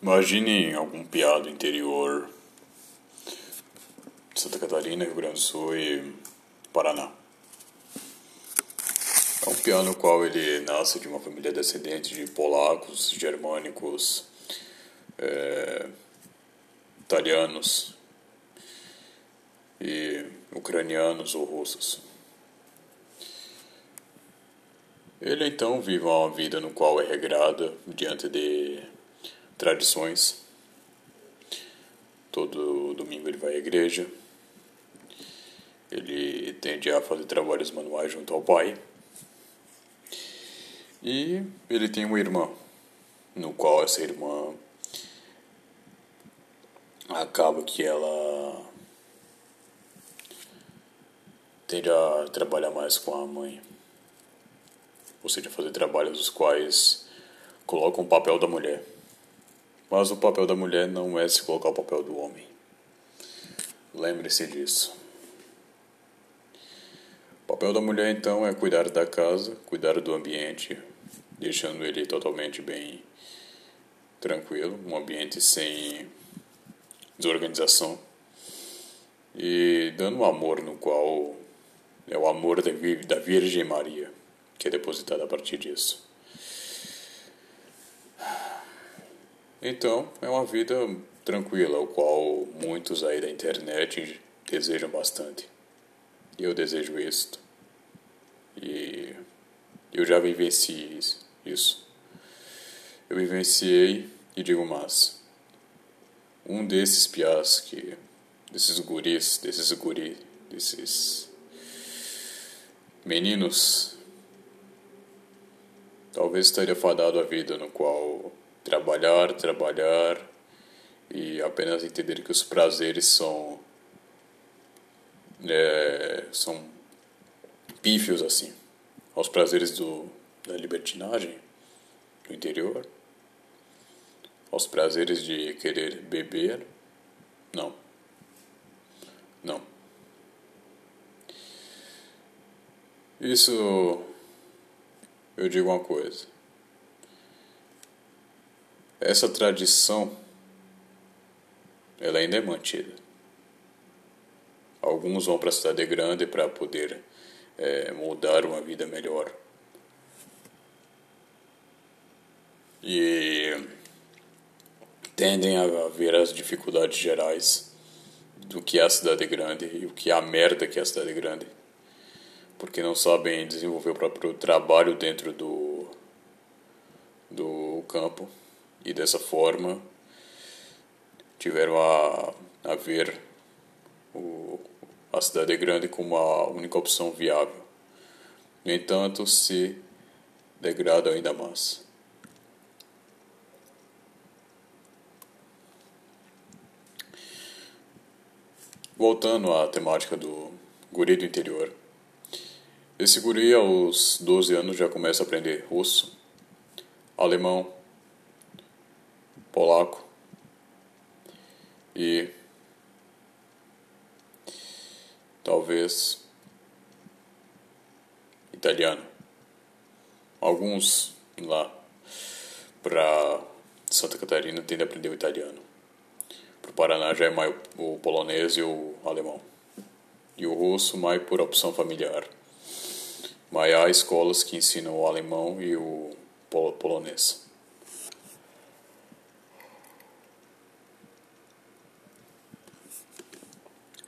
Imagine algum piado interior de Santa Catarina, Rio Grande do Sul e Paraná. É um piano no qual ele nasce de uma família descendente de polacos, germânicos, é, italianos e ucranianos ou russos. Ele então vive uma vida no qual é regrada diante de tradições. Todo domingo ele vai à igreja. Ele tende a fazer trabalhos manuais junto ao pai. E ele tem uma irmã, no qual essa irmã acaba que ela tende a trabalhar mais com a mãe. Ou seja, fazer trabalhos os quais colocam o papel da mulher. Mas o papel da mulher não é se colocar o papel do homem. Lembre-se disso. O papel da mulher então é cuidar da casa, cuidar do ambiente, deixando ele totalmente bem tranquilo, um ambiente sem desorganização e dando um amor no qual é o amor da Virgem Maria que é depositado a partir disso. Então, é uma vida tranquila, o qual muitos aí da internet desejam bastante. E eu desejo isto. E eu já vivenciei isso. Eu vivenciei e digo mais. Um desses piás que desses guris, desses guri, desses meninos talvez estaria fadado à vida no qual trabalhar, trabalhar e apenas entender que os prazeres são é, são pífios assim aos prazeres do, da libertinagem do interior aos prazeres de querer beber não não. Isso eu digo uma coisa essa tradição ela ainda é mantida. Alguns vão para a cidade grande para poder é, mudar uma vida melhor. E tendem a ver as dificuldades gerais do que é a cidade grande e o que é a merda que é a cidade grande. Porque não sabem desenvolver o próprio trabalho dentro do, do campo e dessa forma tiveram a, a ver o, a cidade grande como a única opção viável. No entanto, se degrada ainda mais. Voltando à temática do guri do interior. Esse guri aos 12 anos já começa a aprender russo, alemão, polaco e talvez italiano. Alguns lá para Santa Catarina tendem a aprender o italiano. Para o Paraná já é mais o polonês e o alemão. E o russo mais por opção familiar. Mas há escolas que ensinam o alemão e o polonês.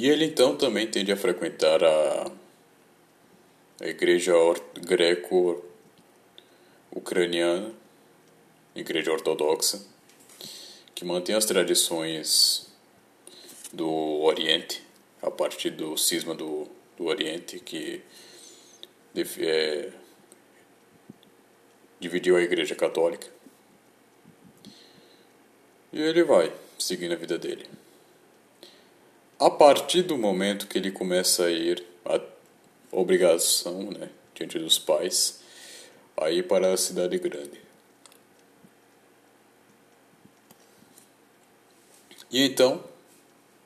E ele então também tende a frequentar a, a igreja greco-ucraniana, igreja ortodoxa, que mantém as tradições do Oriente, a partir do cisma do, do Oriente, que é, dividiu a igreja católica. E ele vai, seguindo a vida dele. A partir do momento que ele começa a ir a obrigação, né, diante dos pais, a ir para a cidade grande. E então,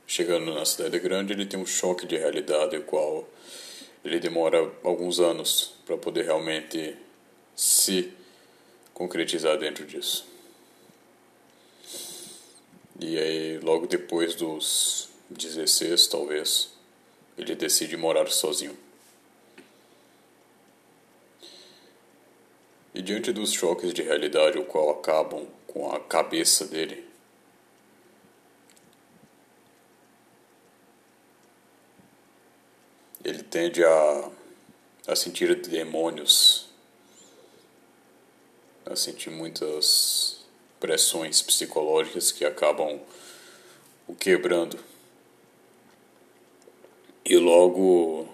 chegando na cidade grande, ele tem um choque de realidade, o qual ele demora alguns anos para poder realmente se concretizar dentro disso. E aí, logo depois dos 16, talvez, ele decide morar sozinho. E diante dos choques de realidade, o qual acabam com a cabeça dele, ele tende a, a sentir demônios, a sentir muitas pressões psicológicas que acabam o quebrando. E logo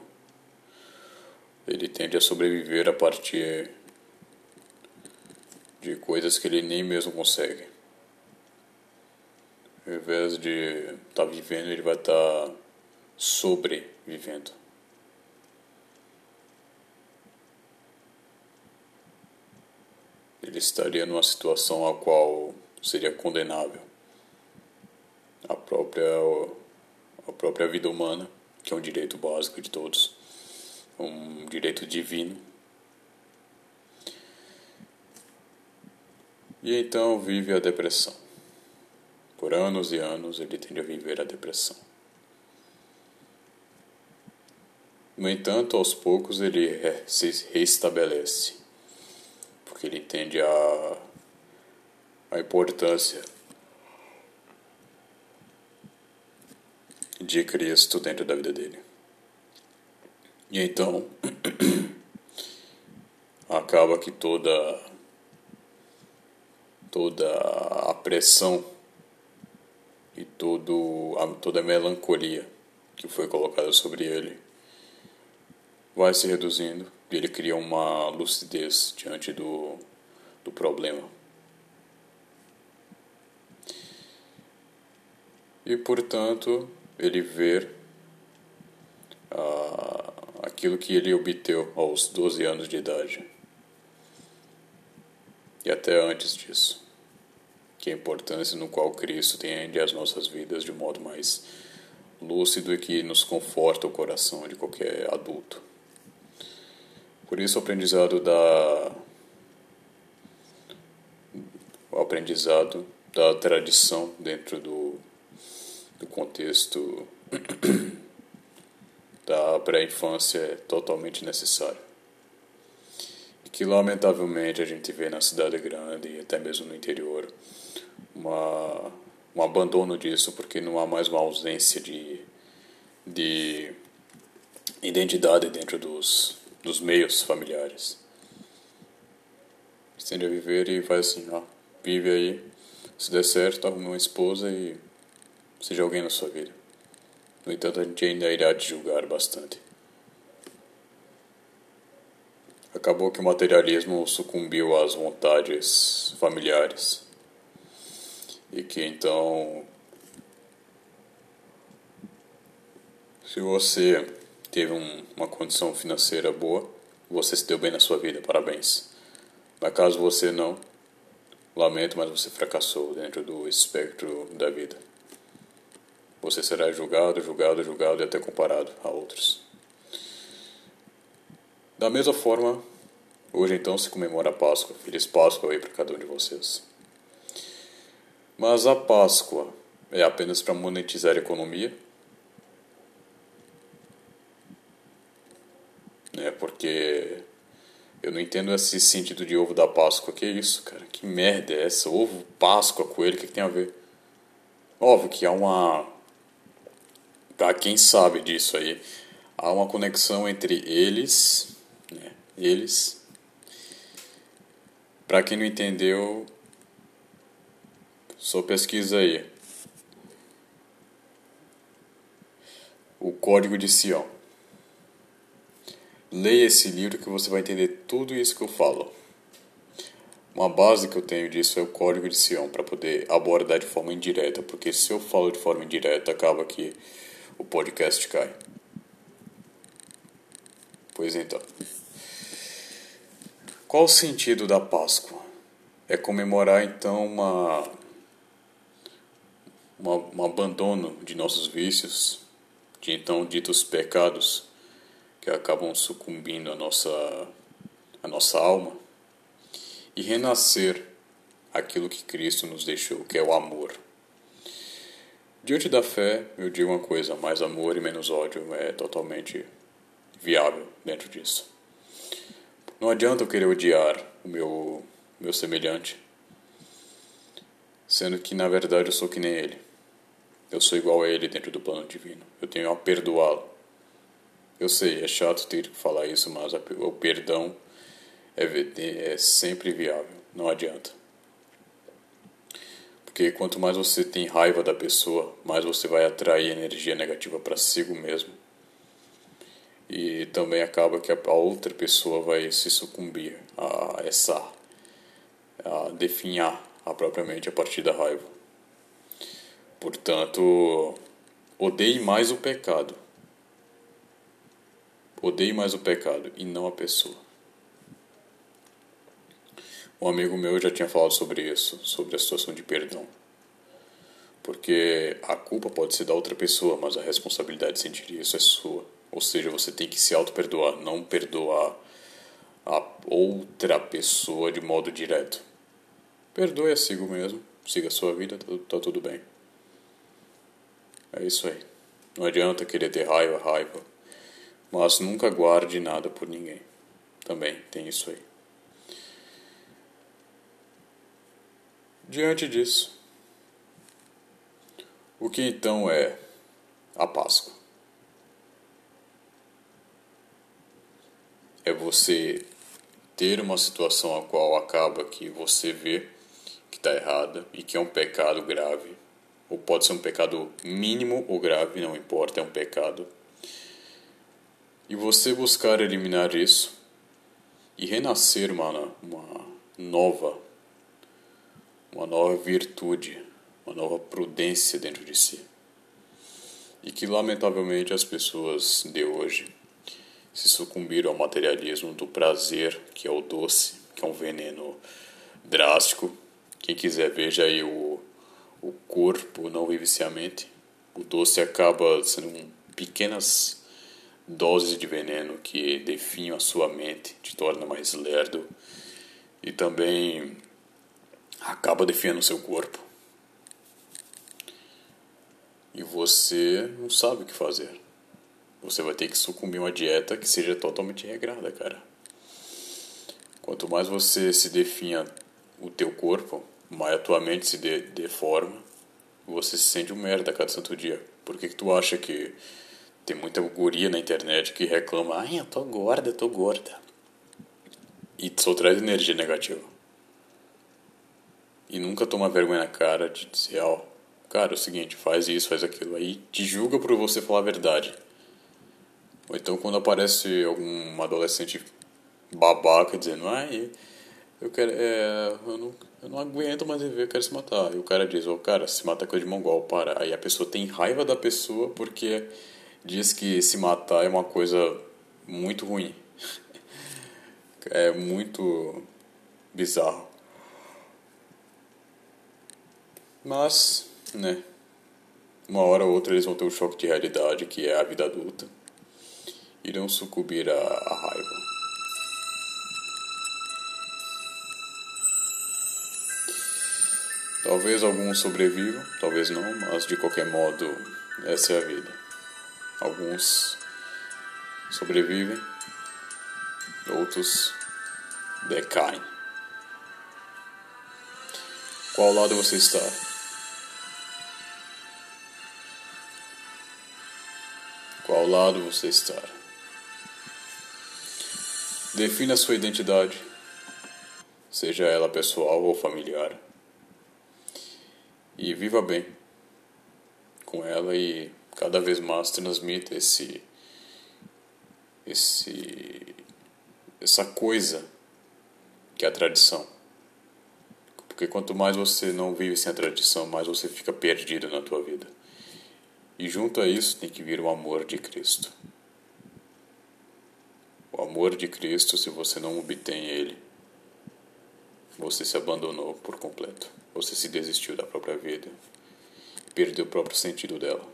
ele tende a sobreviver a partir de coisas que ele nem mesmo consegue. Ao invés de estar tá vivendo, ele vai estar tá sobrevivendo. Ele estaria numa situação a qual seria condenável. A própria, a própria vida humana, que é um direito básico de todos, um direito divino E então vive a depressão. Por anos e anos ele tende a viver a depressão. No entanto, aos poucos ele se restabelece, porque ele entende a, a importância de Cristo dentro da vida dele. E então acaba que toda toda a pressão e todo, a, toda a melancolia que foi colocada sobre ele vai se reduzindo e ele cria uma lucidez diante do, do problema. E, portanto, ele vê ah, aquilo que ele obteve aos 12 anos de idade e até antes disso, que é a importância no qual Cristo tende as nossas vidas de modo mais lúcido e que nos conforta o coração de qualquer adulto. Por isso o aprendizado da o aprendizado da tradição dentro do, do contexto da pré-infância é totalmente necessário que lamentavelmente a gente vê na cidade grande e até mesmo no interior uma, um abandono disso porque não há mais uma ausência de, de identidade dentro dos, dos meios familiares. Você tende a viver e faz assim, ó, vive aí, se der certo, arrume uma esposa e seja alguém na sua vida. No entanto, a gente ainda irá te julgar bastante. Acabou que o materialismo sucumbiu às vontades familiares. E que então, se você teve um, uma condição financeira boa, você se deu bem na sua vida, parabéns. Mas caso você não, lamento, mas você fracassou dentro do espectro da vida. Você será julgado, julgado, julgado e até comparado a outros. Da mesma forma, hoje então se comemora a Páscoa. Feliz Páscoa aí para cada um de vocês. Mas a Páscoa é apenas para monetizar a economia? É porque eu não entendo esse sentido de ovo da Páscoa. Que isso, cara? Que merda é essa? Ovo, Páscoa, coelho, o que, que tem a ver? Óbvio que há uma. Pra quem sabe disso aí, há uma conexão entre eles eles. Para quem não entendeu, só pesquisa aí. O Código de Sião. Leia esse livro que você vai entender tudo isso que eu falo. Uma base que eu tenho disso é o Código de Sião, para poder abordar de forma indireta, porque se eu falo de forma indireta, acaba que o podcast cai. Pois então. Qual o sentido da Páscoa? É comemorar então uma, uma, um abandono de nossos vícios, de então ditos pecados que acabam sucumbindo a nossa, a nossa alma, e renascer aquilo que Cristo nos deixou, que é o amor. Diante da fé, eu digo uma coisa: mais amor e menos ódio é totalmente viável dentro disso. Não adianta eu querer odiar o meu, meu semelhante, sendo que na verdade eu sou que nem ele. Eu sou igual a ele dentro do plano divino. Eu tenho a perdoá-lo. Eu sei, é chato ter que falar isso, mas o perdão é, é sempre viável. Não adianta. Porque quanto mais você tem raiva da pessoa, mais você vai atrair energia negativa para si mesmo. E também acaba que a outra pessoa vai se sucumbir a essa a definhar a própria mente a partir da raiva. Portanto, odeie mais o pecado. Odeie mais o pecado e não a pessoa. Um amigo meu já tinha falado sobre isso, sobre a situação de perdão. Porque a culpa pode ser da outra pessoa, mas a responsabilidade de sentir isso é sua. Ou seja, você tem que se auto-perdoar, não perdoar a outra pessoa de modo direto. Perdoe a si mesmo, siga a sua vida, tá, tá tudo bem. É isso aí. Não adianta querer ter raiva, raiva. Mas nunca guarde nada por ninguém. Também tem isso aí. Diante disso, o que então é a Páscoa? É você ter uma situação a qual acaba que você vê que está errada e que é um pecado grave, ou pode ser um pecado mínimo ou grave, não importa, é um pecado. E você buscar eliminar isso e renascer uma, uma nova uma nova virtude, uma nova prudência dentro de si. E que, lamentavelmente, as pessoas de hoje se sucumbiram ao materialismo do prazer, que é o doce, que é um veneno drástico. Quem quiser veja aí o, o corpo não vive se a mente. O doce acaba sendo pequenas doses de veneno que definham a sua mente, te torna mais lerdo e também acaba definhando o seu corpo. E você não sabe o que fazer. Você vai ter que sucumbir a uma dieta que seja totalmente regrada, cara. Quanto mais você se definha o teu corpo, mais a tua mente se de deforma, você se sente um merda cada santo dia. Por que, que tu acha que tem muita guria na internet que reclama, ai, eu tô gorda, eu tô gorda. E só traz energia negativa. E nunca toma vergonha na cara de dizer, ó, oh, cara, é o seguinte, faz isso, faz aquilo. Aí te julga por você falar a verdade. Ou então quando aparece algum adolescente babaca dizendo, ai, eu quero, é, eu não, eu não aguento mais viver, eu quero se matar. E o cara diz, ô oh, cara, se mata coisa de mongol, para. Aí a pessoa tem raiva da pessoa porque diz que se matar é uma coisa muito ruim. é muito bizarro. Mas, né, uma hora ou outra eles vão ter um choque de realidade que é a vida adulta. Irão sucumbir à, à raiva. Talvez alguns sobrevivam, talvez não, mas de qualquer modo, essa é a vida. Alguns sobrevivem, outros decaem. Qual lado você está? Qual lado você está? Defina sua identidade, seja ela pessoal ou familiar, e viva bem com ela e cada vez mais transmita esse esse essa coisa que é a tradição. Porque quanto mais você não vive sem a tradição, mais você fica perdido na tua vida. E junto a isso tem que vir o amor de Cristo. O amor de Cristo, se você não obtém ele, você se abandonou por completo. Você se desistiu da própria vida, perdeu o próprio sentido dela.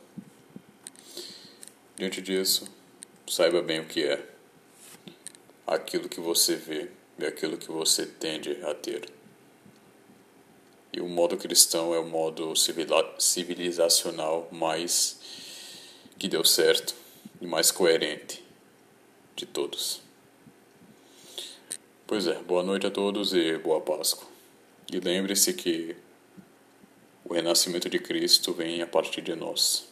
Diante disso, saiba bem o que é aquilo que você vê e aquilo que você tende a ter. E o modo cristão é o modo civilizacional mais que deu certo e mais coerente de todos. Pois é, boa noite a todos e boa Páscoa. E lembre-se que o renascimento de Cristo vem a partir de nós.